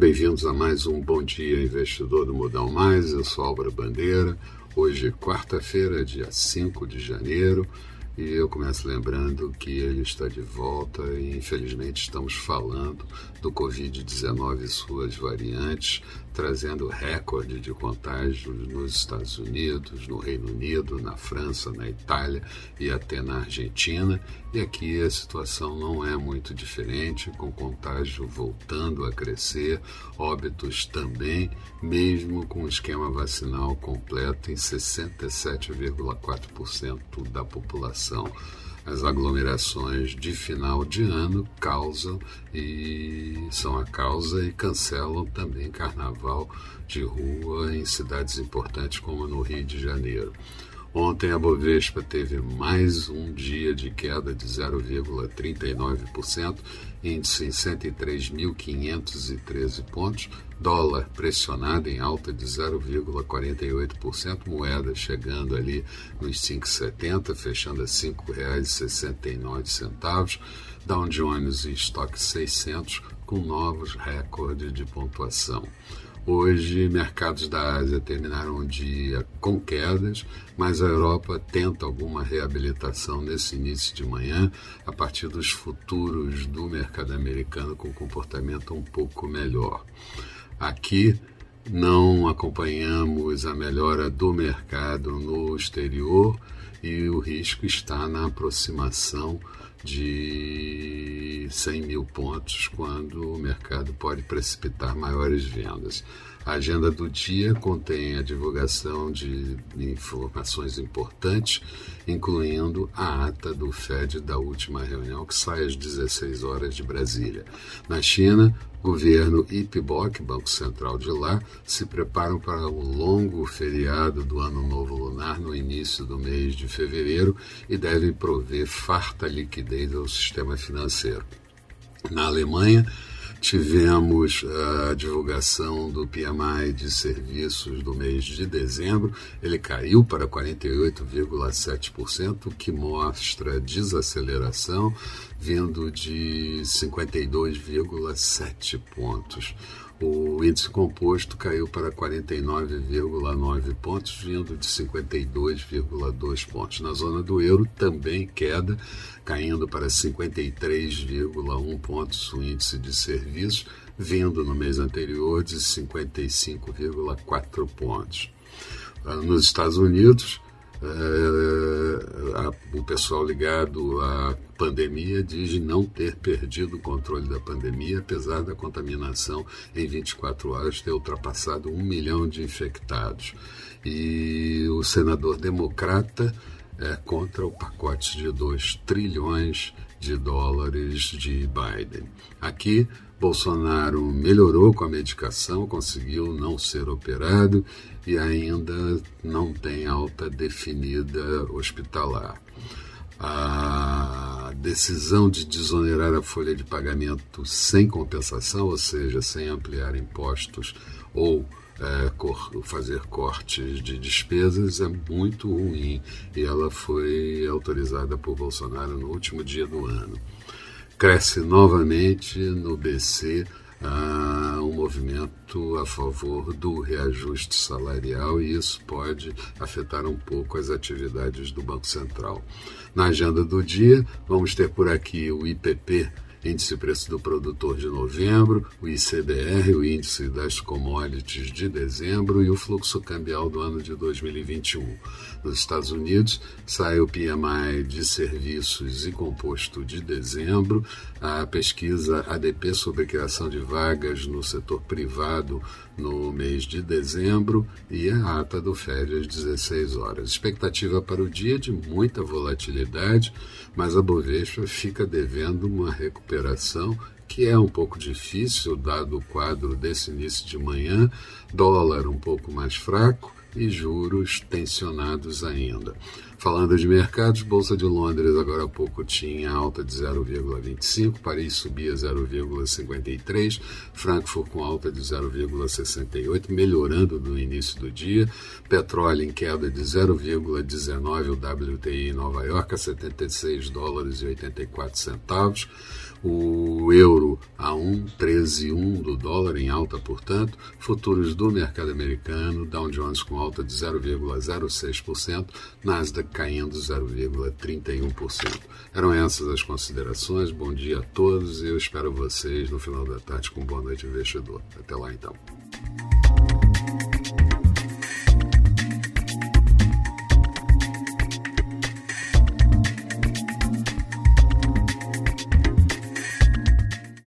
bem-vindos a mais um Bom Dia Investidor do Modal Mais. Eu sou Álvaro Bandeira. Hoje, quarta-feira, dia 5 de janeiro. E eu começo lembrando que ele está de volta e, infelizmente, estamos falando do Covid-19 e suas variantes, trazendo recorde de contágios nos Estados Unidos, no Reino Unido, na França, na Itália e até na Argentina. E aqui a situação não é muito diferente, com contágio voltando a crescer, óbitos também, mesmo com o esquema vacinal completo em 67,4% da população. As aglomerações de final de ano causam e são a causa e cancelam também carnaval de rua em cidades importantes como no Rio de Janeiro. Ontem a Bovespa teve mais um dia de queda de 0,39%, índice em 103.513 pontos, dólar pressionado em alta de 0,48%, moeda chegando ali nos 5,70, fechando a R$ 5,69, Dow Jones e Stock 600 com novos recordes de pontuação. Hoje, mercados da Ásia terminaram o dia com quedas, mas a Europa tenta alguma reabilitação nesse início de manhã, a partir dos futuros do mercado americano com comportamento um pouco melhor. Aqui, não acompanhamos a melhora do mercado no exterior e o risco está na aproximação de 100 mil pontos, quando o mercado pode precipitar maiores vendas. A agenda do dia contém a divulgação de informações importantes, incluindo a ata do FED da última reunião, que sai às 16 horas de Brasília. Na China, governo e PIBOC, Banco Central de lá, se preparam para o longo feriado do Ano Novo Lunar no início do mês de fevereiro e devem prover farta liquidez ao sistema financeiro. Na Alemanha, Tivemos a divulgação do PMI de serviços do mês de dezembro, ele caiu para 48,7%, o que mostra desaceleração, vindo de 52,7 pontos. O índice composto caiu para 49,9 pontos, vindo de 52,2 pontos. Na zona do euro, também queda, caindo para 53,1 pontos o índice de serviços, vindo no mês anterior de 55,4 pontos. Ah, nos Estados Unidos, é, a, o pessoal ligado à pandemia diz não ter perdido o controle da pandemia, apesar da contaminação em 24 horas ter ultrapassado um milhão de infectados. E o senador democrata é contra o pacote de 2 trilhões de dólares de Biden. Aqui, Bolsonaro melhorou com a medicação, conseguiu não ser operado e ainda não tem alta definida hospitalar. A decisão de desonerar a folha de pagamento sem compensação, ou seja, sem ampliar impostos ou é, cor, fazer cortes de despesas, é muito ruim e ela foi autorizada por Bolsonaro no último dia do ano. Cresce novamente no BC uh, um movimento a favor do reajuste salarial e isso pode afetar um pouco as atividades do Banco Central. Na agenda do dia, vamos ter por aqui o IPP índice preço do produtor de novembro, o ICBR, o índice das commodities de dezembro e o fluxo cambial do ano de 2021. Nos Estados Unidos, sai o PMI de serviços e composto de dezembro, a pesquisa ADP sobre criação de vagas no setor privado no mês de dezembro e a ata do FED às 16 horas. Expectativa para o dia de muita volatilidade, mas a Bovespa fica devendo uma recuperação que é um pouco difícil dado o quadro desse início de manhã, dólar um pouco mais fraco e juros tensionados ainda. Falando de mercados, Bolsa de Londres agora há pouco tinha alta de 0,25, Paris subia 0,53, Frankfurt com alta de 0,68, melhorando no início do dia, petróleo em queda de 0,19, o WTI em Nova York a 76 dólares e 84 centavos, o euro a 1,13,1 do dólar em alta, portanto, futuros do mercado americano, Dow Jones com alta de 0,06%, Nasdaq caindo 0,31%. Eram essas as considerações. Bom dia a todos e eu espero vocês no final da tarde com Boa Noite Investidor. Até lá então.